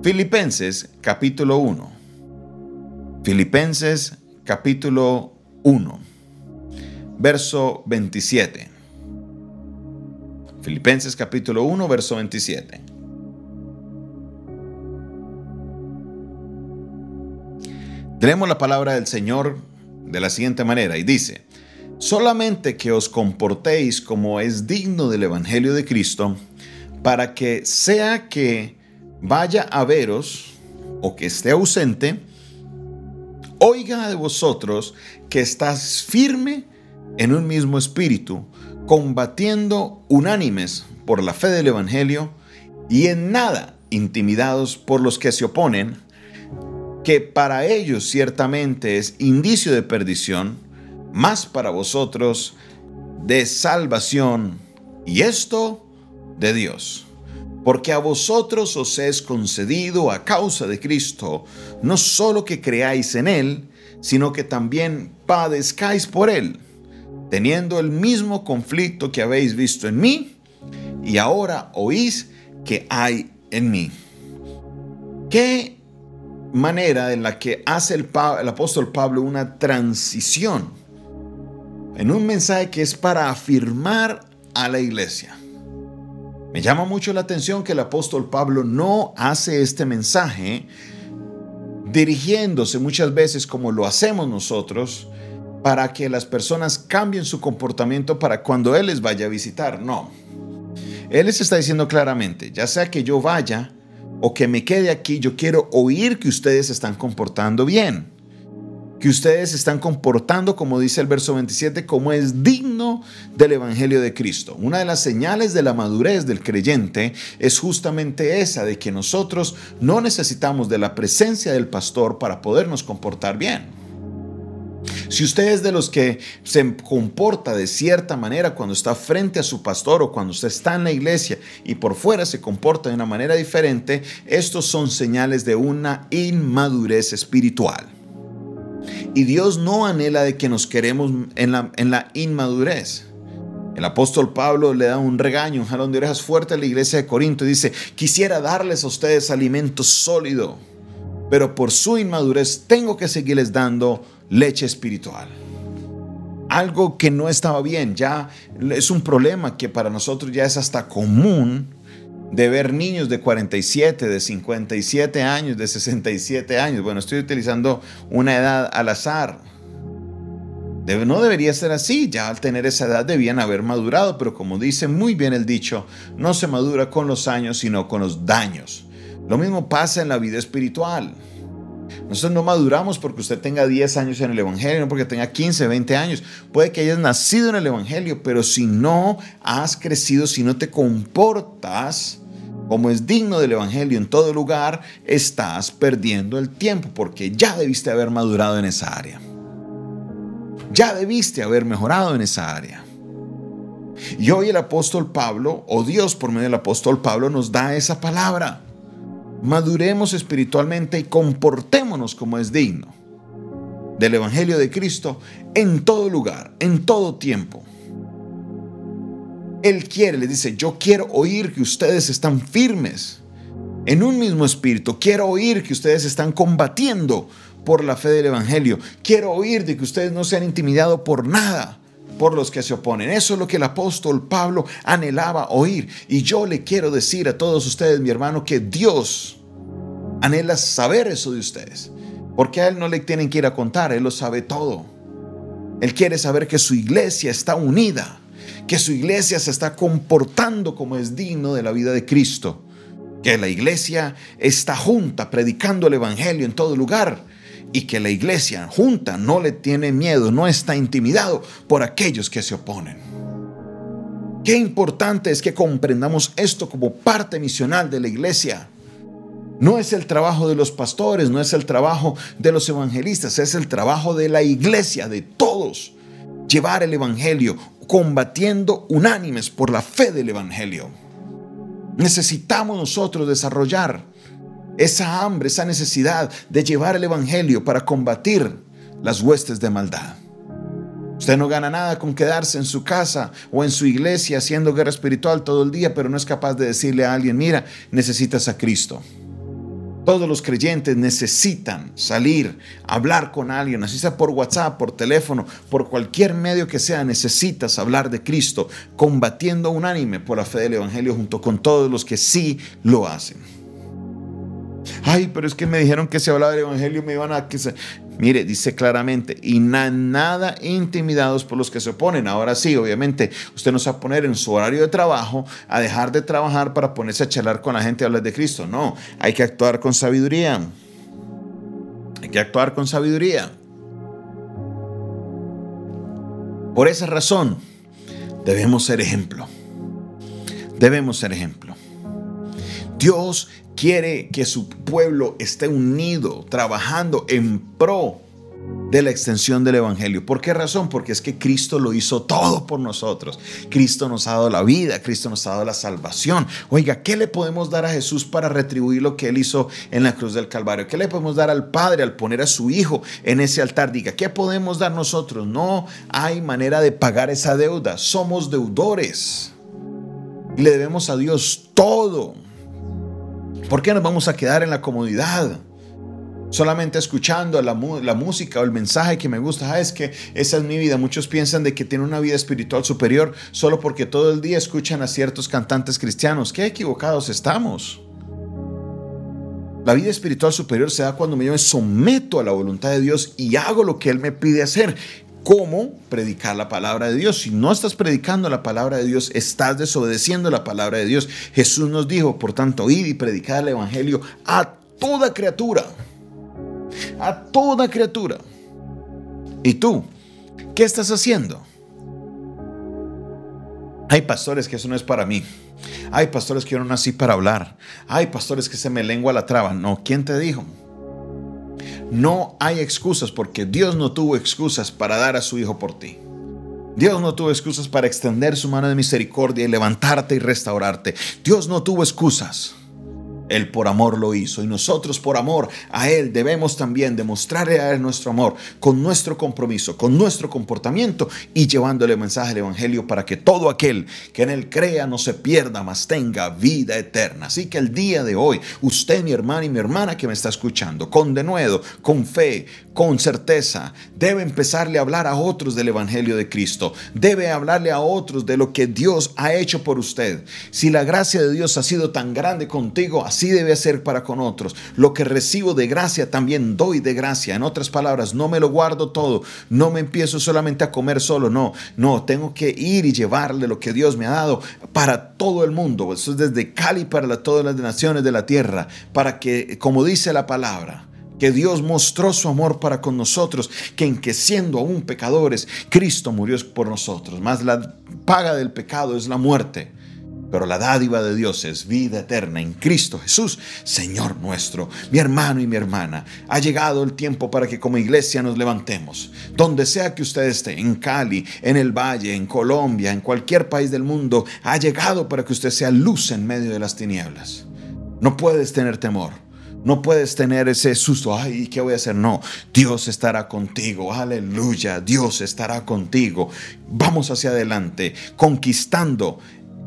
Filipenses capítulo 1. Filipenses capítulo 1, verso 27. Filipenses capítulo 1, verso 27. Tenemos la palabra del Señor de la siguiente manera y dice, solamente que os comportéis como es digno del Evangelio de Cristo, para que sea que vaya a veros o que esté ausente, oiga de vosotros que estás firme en un mismo espíritu, combatiendo unánimes por la fe del Evangelio y en nada intimidados por los que se oponen, que para ellos ciertamente es indicio de perdición, más para vosotros de salvación, y esto de Dios. Porque a vosotros os es concedido a causa de Cristo, no solo que creáis en Él, sino que también padezcáis por Él, teniendo el mismo conflicto que habéis visto en mí, y ahora oís que hay en mí. ¿Qué manera en la que hace el, el, apóstol Pablo una transición en un mensaje que es para afirmar a la iglesia. Me llama mucho la atención que el apóstol Pablo no hace este mensaje dirigiéndose muchas veces como lo hacemos nosotros para que las personas cambien su comportamiento para cuando Él les vaya a visitar. No. Él les está diciendo claramente, ya sea que yo vaya o que me quede aquí, yo quiero oír que ustedes se están comportando bien. Que ustedes están comportando, como dice el verso 27, como es digno del Evangelio de Cristo. Una de las señales de la madurez del creyente es justamente esa, de que nosotros no necesitamos de la presencia del pastor para podernos comportar bien. Si usted es de los que se comporta de cierta manera cuando está frente a su pastor o cuando usted está en la iglesia y por fuera se comporta de una manera diferente, estos son señales de una inmadurez espiritual. Y Dios no anhela de que nos queremos en la, en la inmadurez. El apóstol Pablo le da un regaño, un jalón de orejas fuerte a la iglesia de Corinto y dice, quisiera darles a ustedes alimento sólido, pero por su inmadurez tengo que seguirles dando leche espiritual. Algo que no estaba bien, ya es un problema que para nosotros ya es hasta común de ver niños de 47, de 57 años, de 67 años. Bueno, estoy utilizando una edad al azar. no debería ser así, ya al tener esa edad debían haber madurado, pero como dice muy bien el dicho, no se madura con los años, sino con los daños. Lo mismo pasa en la vida espiritual. Nosotros no maduramos porque usted tenga 10 años en el Evangelio, no porque tenga 15, 20 años. Puede que hayas nacido en el Evangelio, pero si no has crecido, si no te comportas como es digno del Evangelio en todo lugar, estás perdiendo el tiempo porque ya debiste haber madurado en esa área. Ya debiste haber mejorado en esa área. Y hoy el apóstol Pablo, o Dios por medio del apóstol Pablo, nos da esa palabra maduremos espiritualmente y comportémonos como es digno del Evangelio de Cristo en todo lugar, en todo tiempo. Él quiere, le dice, yo quiero oír que ustedes están firmes en un mismo espíritu. Quiero oír que ustedes están combatiendo por la fe del Evangelio. Quiero oír de que ustedes no sean intimidados por nada por los que se oponen. Eso es lo que el apóstol Pablo anhelaba oír. Y yo le quiero decir a todos ustedes, mi hermano, que Dios anhela saber eso de ustedes. Porque a Él no le tienen que ir a contar, Él lo sabe todo. Él quiere saber que su iglesia está unida, que su iglesia se está comportando como es digno de la vida de Cristo, que la iglesia está junta predicando el Evangelio en todo lugar y que la iglesia junta no le tiene miedo, no está intimidado por aquellos que se oponen. Qué importante es que comprendamos esto como parte misional de la iglesia. No es el trabajo de los pastores, no es el trabajo de los evangelistas, es el trabajo de la iglesia, de todos. Llevar el evangelio, combatiendo unánimes por la fe del evangelio. Necesitamos nosotros desarrollar esa hambre, esa necesidad de llevar el Evangelio para combatir las huestes de maldad. Usted no gana nada con quedarse en su casa o en su iglesia haciendo guerra espiritual todo el día, pero no es capaz de decirle a alguien, mira, necesitas a Cristo. Todos los creyentes necesitan salir, hablar con alguien, así sea por WhatsApp, por teléfono, por cualquier medio que sea, necesitas hablar de Cristo, combatiendo unánime por la fe del Evangelio junto con todos los que sí lo hacen. Ay, pero es que me dijeron que si hablaba del Evangelio me iban a... Que se... Mire, dice claramente, y nada intimidados por los que se oponen. Ahora sí, obviamente, usted no se va a poner en su horario de trabajo a dejar de trabajar para ponerse a charlar con la gente y hablar de Cristo. No, hay que actuar con sabiduría. Hay que actuar con sabiduría. Por esa razón, debemos ser ejemplo. Debemos ser ejemplo. Dios quiere que su pueblo esté unido, trabajando en pro de la extensión del Evangelio. ¿Por qué razón? Porque es que Cristo lo hizo todo por nosotros. Cristo nos ha dado la vida, Cristo nos ha dado la salvación. Oiga, ¿qué le podemos dar a Jesús para retribuir lo que Él hizo en la cruz del Calvario? ¿Qué le podemos dar al Padre al poner a su Hijo en ese altar? Diga, ¿qué podemos dar nosotros? No hay manera de pagar esa deuda. Somos deudores. Le debemos a Dios todo. ¿Por qué nos vamos a quedar en la comodidad? Solamente escuchando la, música o el mensaje que me gusta, ah, es que esa es mi vida. Muchos piensan de que tienen una vida espiritual superior solo porque todo el día escuchan a ciertos cantantes cristianos. Qué equivocados estamos. La vida espiritual superior se da cuando yo me someto a la voluntad de Dios y hago lo que Él me pide hacer cómo predicar la palabra de Dios. Si no estás predicando la palabra de Dios, estás desobedeciendo la palabra de Dios. Jesús nos dijo, por tanto, id y predicad el Evangelio a toda criatura. A toda criatura. ¿Y tú? ¿Qué estás haciendo? Hay pastores que eso no es para mí. Hay pastores que yo no nací para hablar. Hay pastores que se me lengua la traba. No, ¿quién te dijo? No hay excusas porque Dios no tuvo excusas para dar a su Hijo por ti. Dios no tuvo excusas para extender su mano de misericordia y levantarte y restaurarte. Dios no tuvo excusas. Él por amor lo hizo y nosotros por amor a Él debemos también demostrarle a Él nuestro amor con nuestro compromiso, con nuestro comportamiento y llevándole el mensaje del Evangelio para que todo aquel que en Él crea no se pierda, mas tenga vida eterna. Así que el día de hoy, usted, mi hermano y mi hermana que me está escuchando, con denuedo, con fe, con certeza, debe empezarle a hablar a otros del Evangelio de Cristo. Debe hablarle a otros de lo que Dios ha hecho por usted. Si la gracia de Dios ha sido tan grande contigo, debe ser para con otros. Lo que recibo de gracia también doy de gracia. En otras palabras, no me lo guardo todo. No me empiezo solamente a comer solo. No, no, tengo que ir y llevarle lo que Dios me ha dado para todo el mundo. Eso es desde Cali para todas las naciones de la tierra. Para que, como dice la palabra, que Dios mostró su amor para con nosotros, que en que siendo aún pecadores, Cristo murió por nosotros. Más la paga del pecado es la muerte pero la dádiva de Dios es vida eterna en Cristo Jesús, Señor nuestro. Mi hermano y mi hermana, ha llegado el tiempo para que como iglesia nos levantemos. Donde sea que usted esté, en Cali, en el Valle, en Colombia, en cualquier país del mundo, ha llegado para que usted sea luz en medio de las tinieblas. No puedes tener temor. No puedes tener ese susto, ay, ¿qué voy a hacer? No, Dios estará contigo, aleluya, Dios estará contigo. Vamos hacia adelante, conquistando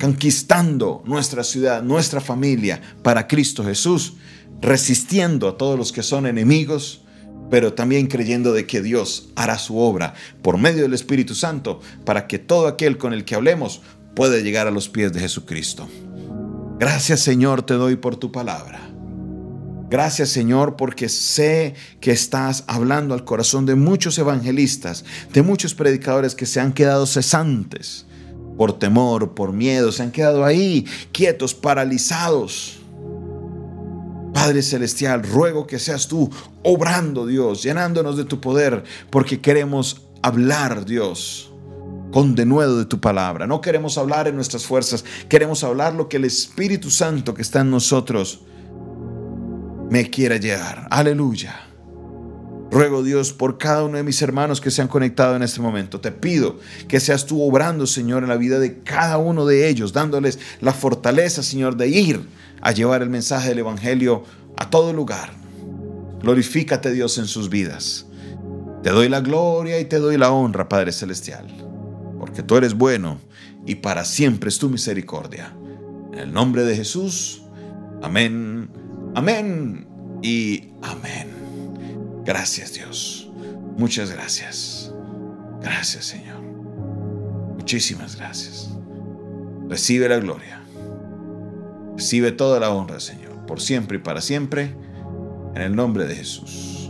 conquistando nuestra ciudad, nuestra familia para Cristo Jesús, resistiendo a todos los que son enemigos, pero también creyendo de que Dios hará su obra por medio del Espíritu Santo para que todo aquel con el que hablemos pueda llegar a los pies de Jesucristo. Gracias Señor te doy por tu palabra. Gracias Señor porque sé que estás hablando al corazón de muchos evangelistas, de muchos predicadores que se han quedado cesantes por temor, por miedo, se han quedado ahí, quietos, paralizados. Padre Celestial, ruego que seas tú obrando, Dios, llenándonos de tu poder, porque queremos hablar, Dios, con denuedo de tu palabra. No queremos hablar en nuestras fuerzas, queremos hablar lo que el Espíritu Santo que está en nosotros me quiera llevar. Aleluya. Ruego Dios por cada uno de mis hermanos que se han conectado en este momento. Te pido que seas tú obrando, Señor, en la vida de cada uno de ellos, dándoles la fortaleza, Señor, de ir a llevar el mensaje del Evangelio a todo lugar. Glorifícate, Dios, en sus vidas. Te doy la gloria y te doy la honra, Padre Celestial, porque tú eres bueno y para siempre es tu misericordia. En el nombre de Jesús, amén, amén y amén. Gracias Dios. Muchas gracias. Gracias Señor. Muchísimas gracias. Recibe la gloria. Recibe toda la honra, Señor, por siempre y para siempre, en el nombre de Jesús.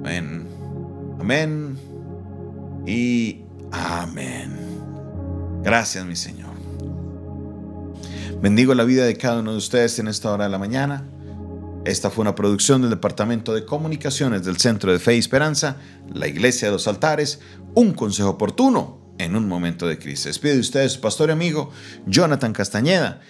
Amén. Amén. Y amén. Gracias, mi Señor. Bendigo la vida de cada uno de ustedes en esta hora de la mañana. Esta fue una producción del Departamento de Comunicaciones del Centro de Fe y Esperanza, la Iglesia de los Altares, un consejo oportuno en un momento de crisis. Despide de ustedes su pastor y amigo Jonathan Castañeda.